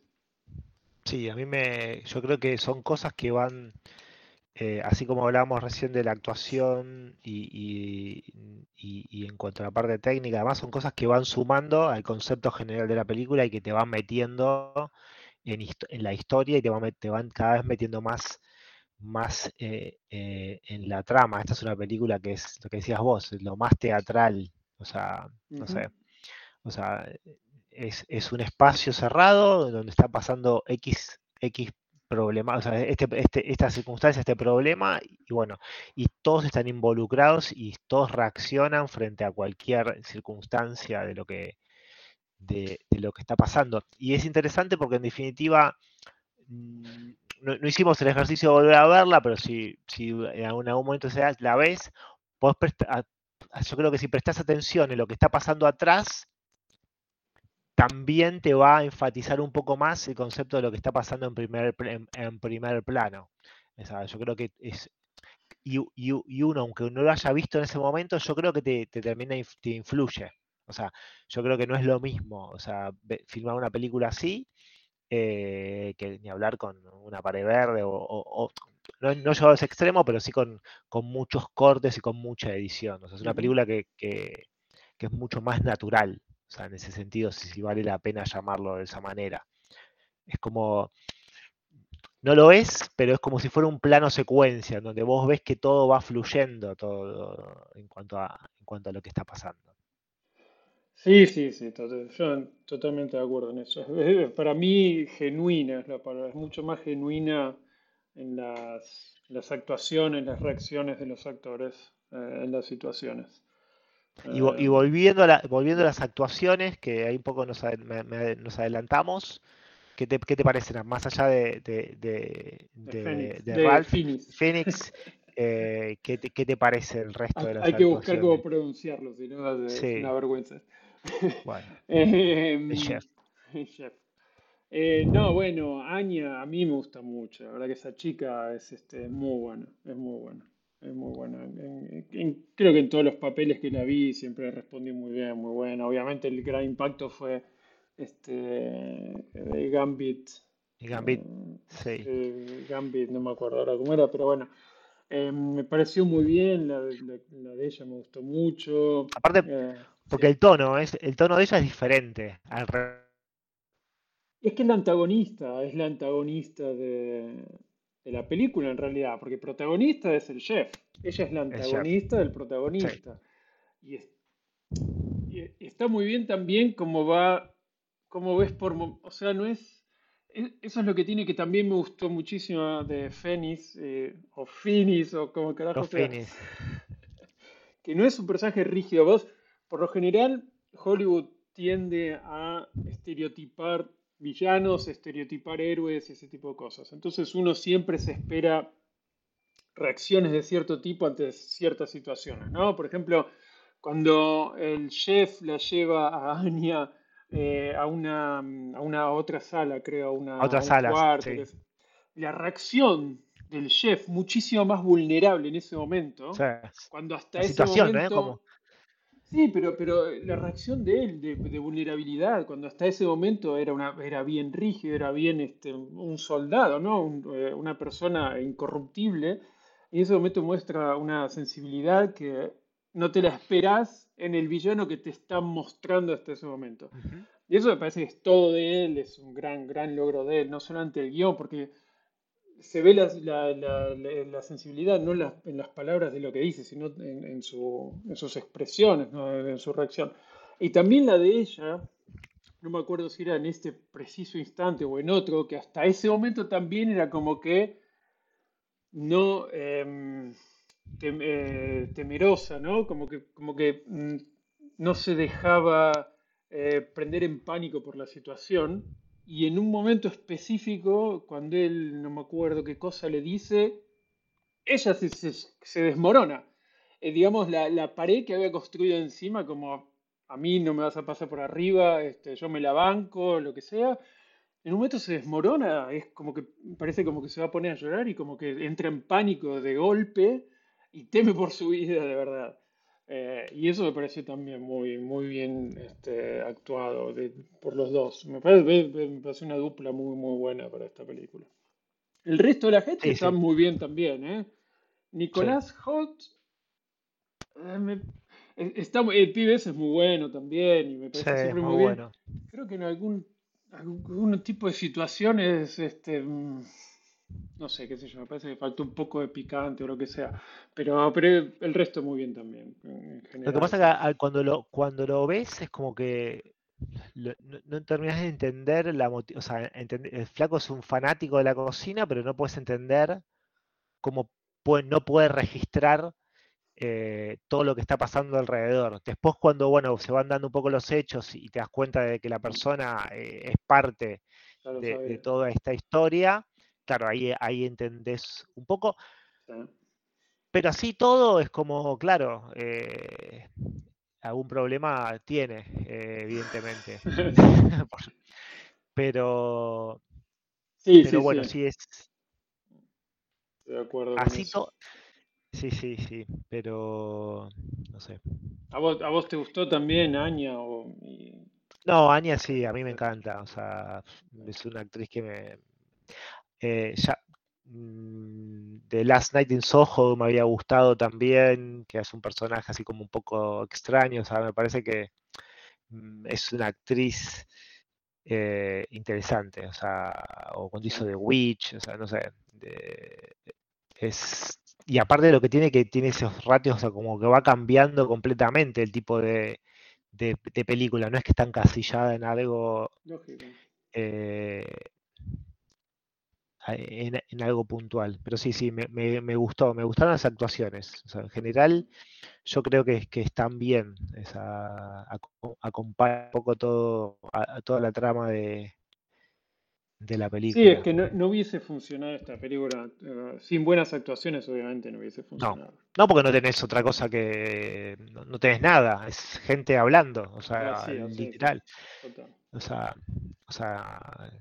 S1: Sí, a mí me. Yo creo que son cosas que van. Eh, así como hablábamos recién de la actuación y, en cuanto a la parte técnica, además son cosas que van sumando al concepto general de la película y que te van metiendo en, la historia y te van, te van cada vez metiendo más, más eh, eh, en la trama. Esta es una película que es lo que decías vos, lo más teatral o sea, no sé. O sea, es, un espacio cerrado donde está pasando X, X problema, o sea, este, este, esta circunstancia, este problema, y bueno, y todos están involucrados y todos reaccionan frente a cualquier circunstancia de lo que, de, lo que está pasando. Y es interesante porque en definitiva mm, no, hicimos el ejercicio de volver a verla, pero si, si en algún, momento la ves, podés prestar, yo creo que si prestas atención en lo que está pasando atrás, también te va a enfatizar un poco más el concepto de lo que está pasando en primer, en, primer plano. yo creo que es. Y, uno, aunque no lo haya visto en ese momento, yo creo que te, te termina, te influye. O sea, yo creo que no es lo mismo, o sea, filmar una película así, eh, que ni hablar con una pared verde, o, no, no llevado a ese extremo, pero sí con, muchos cortes y con mucha edición. O sea, es una película que, que, es mucho más natural, o sea, en ese sentido, si, si vale la pena llamarlo de esa manera. Es como, no lo es, pero es como si fuera un plano secuencia, en donde vos ves que todo va fluyendo todo en cuanto a, en cuanto a lo que está pasando.
S2: Sí, sí, sí, yo totalmente de acuerdo en eso. (laughs) Para mí, genuina es la palabra, es mucho más genuina en las, las actuaciones, las reacciones de los actores eh, en las situaciones.
S1: Y, y, eh, volviendo, a la, volviendo a las actuaciones, que ahí un poco nos, nos adelantamos, ¿qué te, qué te parecen? Más allá de, de, de, de, Ralph, Phoenix, (laughs) eh, ¿qué, te, ¿qué, te, parece el resto de las
S2: Hay que buscar cómo pronunciarlo, si no es una vergüenza.
S1: Bueno, (laughs)
S2: em, chef. (laughs) Eh, no, bueno, Anya a mí me gusta mucho. La verdad que esa chica es este, muy buena, es muy buena, es muy buena. creo que en todos los papeles que la vi siempre respondí muy bien, muy buena. Obviamente el gran impacto fue este de Gambit.
S1: Gambit, eh, sí.
S2: Gambit, no me acuerdo ahora cómo era, pero bueno. Eh, me pareció muy bien, la, de ella me gustó mucho.
S1: Aparte, porque el tono, es, el tono de ella es diferente.
S2: Es que es la antagonista, es la antagonista de, la película en realidad, porque el protagonista es el chef. Ella es la antagonista del protagonista. Y, está muy bien también como va, como ves por... O sea, no es... Eso es lo que tiene que también me gustó muchísimo de Fénix, eh, o Finis, o como carajo sea. (laughs) Que no es un personaje rígido. Vos, por lo general, Hollywood tiende a estereotipar villanos, estereotipar héroes y ese tipo de cosas. Entonces uno siempre se espera reacciones de cierto tipo ante ciertas situaciones, ¿no? Por ejemplo, cuando el chef la lleva a Anya eh, a, una, a una otra sala, creo, a una
S1: otra sala,
S2: la reacción del chef muchísimo más vulnerable en ese momento, cuando hasta ese momento Sí, pero, pero la reacción de él, de, vulnerabilidad, cuando hasta ese momento era, una, era bien rígido, era bien este, un soldado, ¿no? Eh, una persona incorruptible, y en ese momento muestra una sensibilidad que no te la esperás en el villano que te están mostrando hasta ese momento. Y eso me parece que es todo de él, es un gran, gran logro de él, no solamente el guion, porque se ve la, la, sensibilidad no en las palabras de lo que dice, sino en, sus expresiones, en su reacción. Y también la de ella, no me acuerdo si era en este preciso instante o en otro, que hasta ese momento también era como que no em, eh, temerosa, ¿no? Como que, como que mm, no se dejaba eh, prender en pánico por la situación y en un momento específico, cuando él, no me acuerdo qué cosa le dice, ella se, desmorona. Eh, digamos, la, pared que había construido encima, como a mí no me vas a pasar por arriba, este, yo me la banco, lo que sea, en un momento se desmorona, es como que parece como que se va a poner a llorar y como que entra en pánico de golpe y teme por su vida de verdad. Eh, y eso me pareció también muy, muy bien este, actuado por los dos. Me parece, una dupla muy, muy buena para esta película. El resto de la gente está muy bien también. ¿eh? Nicolás Holt. Eh, está, el pibe ese es muy bueno también y me parece siempre muy, Bueno. Creo que en algún, algún tipo de situaciones este, mm, no sé, qué sé yo, me parece que faltó un poco de picante o lo que sea. Pero, pero el resto muy bien también.
S1: Lo que pasa es que cuando lo, cuando lo ves es como que no, terminas de entender la O sea, el flaco es un fanático de la cocina, pero no puedes entender cómo puede, no puede registrar eh, todo lo que está pasando alrededor. Después cuando bueno se van dando un poco los hechos y te das cuenta de que la persona eh, es parte de, toda esta historia, claro, ahí, ahí entendés un poco. Pero así todo es como, claro, eh, algún problema tiene, eh, evidentemente. (laughs) (laughs) pero,
S2: sí,
S1: pero bueno, sí, es.
S2: de acuerdo.
S1: Así Sí, sí, sí, pero no sé.
S2: ¿A vos, a vos te gustó también Anya?
S1: No, Anya sí, a mí me encanta. O sea, es una actriz que me. Eh, ya, mm, The Last Night in Soho me había gustado también, que es un personaje así como un poco extraño. O sea, me parece que mm, es una actriz eh, interesante. O sea, o cuando hizo The Witch, o sea, no sé. es y aparte de lo que tiene, que tiene esos ratios, o sea, como que va cambiando completamente el tipo de, de, película, no es que está encasillada en algo. Eh, en, algo puntual. Pero sí, sí, me, me, gustó, me gustaron las actuaciones. O sea, en general, yo creo que, que están bien. Esa, acompaña un poco todo, a toda la trama de, de la película.
S2: Sí, es que no, hubiese funcionado esta película. Eh, sin buenas actuaciones, obviamente, no hubiese funcionado.
S1: No, porque no tenés otra cosa que. No, tenés nada. Es gente hablando. O sea, ah, literal. o sea. O sea.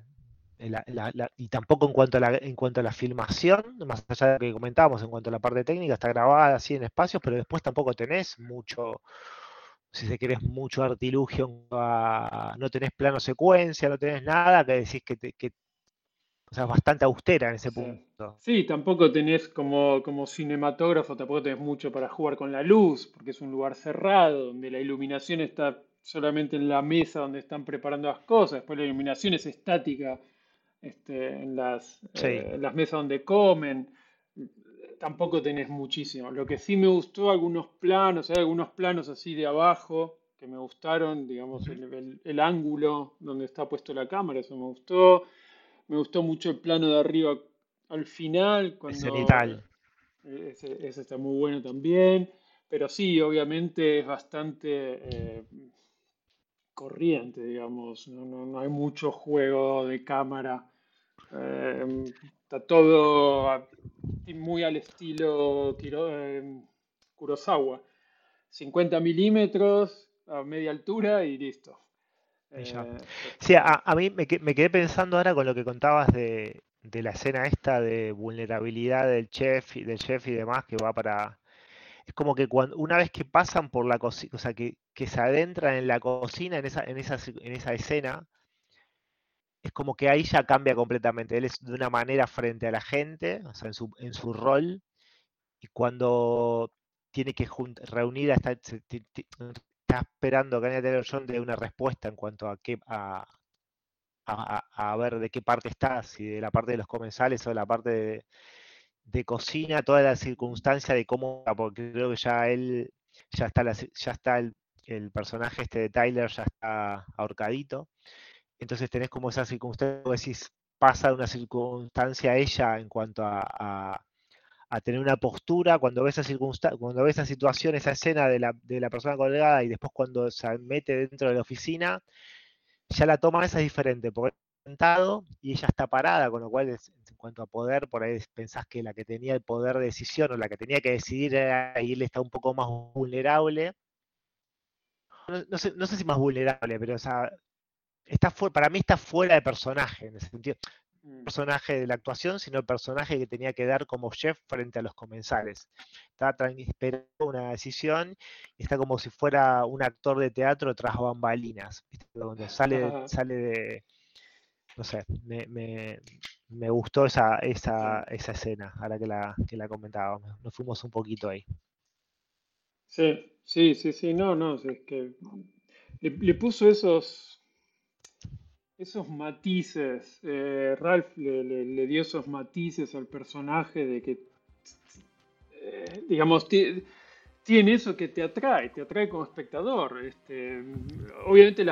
S1: Y tampoco en cuanto, a la, en cuanto a la filmación, más allá de lo que comentábamos, en cuanto a la parte técnica, está grabada así en espacios, pero después tampoco tenés mucho, si se querés, mucho artilugio, no tenés plano secuencia, no tenés nada que decís que, que o sea, bastante austera en ese punto.
S2: Sí, tampoco tenés como, como cinematógrafo, tampoco tenés mucho para jugar con la luz, porque es un lugar cerrado, donde la iluminación está solamente en la mesa donde están preparando las cosas, después la iluminación es estática este, en, las, eh, en las mesas donde comen tampoco tenés muchísimo. Lo que sí me gustó, algunos planos, hay algunos planos así de abajo que me gustaron, digamos, el, ángulo donde está puesto la cámara, eso me gustó. Me gustó mucho el plano de arriba al final. Cuando, ese, ese, está muy bueno también. Pero sí, obviamente es bastante eh, corriente, digamos. No, hay mucho juego de cámara. Eh, está todo muy al estilo eh, Kurosawa. 50 milímetros a media altura y listo.
S1: Eh, sí, a, mí me, quedé pensando ahora con lo que contabas de, la escena esta de vulnerabilidad del chef y del chef y demás que va para es como que cuando una vez que pasan por la cocina, o sea, que, se adentran en la cocina en esa, en esa, en esa escena, es como que ahí ya cambia completamente. Él es de una manera frente a la gente, o sea, en su, en su rol, y cuando tiene que reunir, está, está esperando que Anya Taylor John dé una respuesta en cuanto a qué, a, a, ver de qué parte está, si de la parte de los comensales o de la parte de, cocina, toda la circunstancia de cómo, porque creo que ya él, ya está, ya está el, el personaje este de Tyler, ya está ahorcadito entonces tenés como esa circunstancia, decís, pasa una circunstancia a ella en cuanto a, tener una postura, cuando ves esa circunstancia, cuando ves esa situación, esa escena de la, de la persona colgada y después cuando se mete dentro de la oficina, ya la toma esa es diferente, porque sentado y ella está parada, con lo cual en cuanto a poder, por ahí pensás que la que tenía el poder de decisión o la que tenía que decidir era, y él está un poco más vulnerable. No, sé, no sé si más vulnerable, pero o sea, está para mí está fuera de personaje, en ese sentido. No mm. personaje de la actuación, sino el personaje que tenía que dar como chef frente a los comensales. Está esperando una decisión y está como si fuera un actor de teatro tras bambalinas. Donde sale, sale de. No sé, me, me, me gustó esa, esa, esa escena, ahora que la, que la comentábamos. Nos fuimos un poquito ahí.
S2: Sí, sí, sí, sí, no, no, es que le puso esos esos matices, eh, Ralph le, dio esos matices al personaje de que, eh, digamos, tiene eso que te atrae, te atrae como espectador. Este, obviamente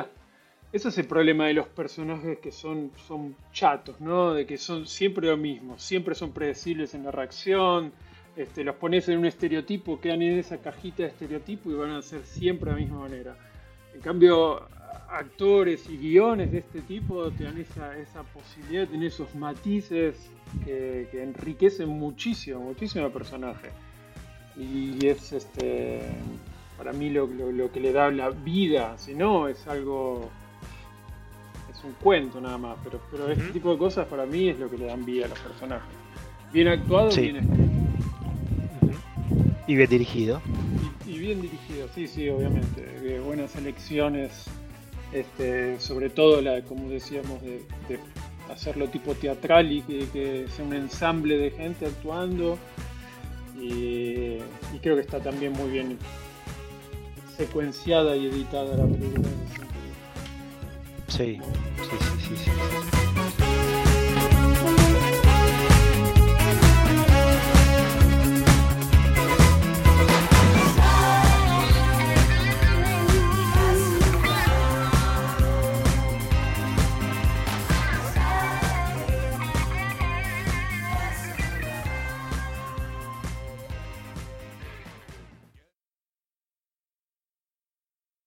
S2: ese es el problema de los personajes que son, son chatos, ¿no? De que son siempre lo mismo, siempre son predecibles en la reacción, este, los pones en un estereotipo, quedan en esa cajita de estereotipo y van a ser siempre de la misma manera. En cambio, actores y guiones de este tipo te dan esa, esa posibilidad, tener esos matices que, enriquecen muchísimo, muchísimo el personaje. Y es este. para mí lo, que le da la vida, si no es algo, es un cuento nada más, pero, pero este tipo de cosas para mí es lo que le dan vida a los personajes. Bien actuado, bien escrito.
S1: Y bien dirigido.
S2: Y, bien dirigido, sí, sí, obviamente. buenas elecciones, este, sobre todo, la, como decíamos, de, hacerlo tipo teatral y que, sea un ensamble de gente actuando. Y, creo que está también muy bien secuenciada y editada la película.
S1: Sí, sí, sí, sí. sí.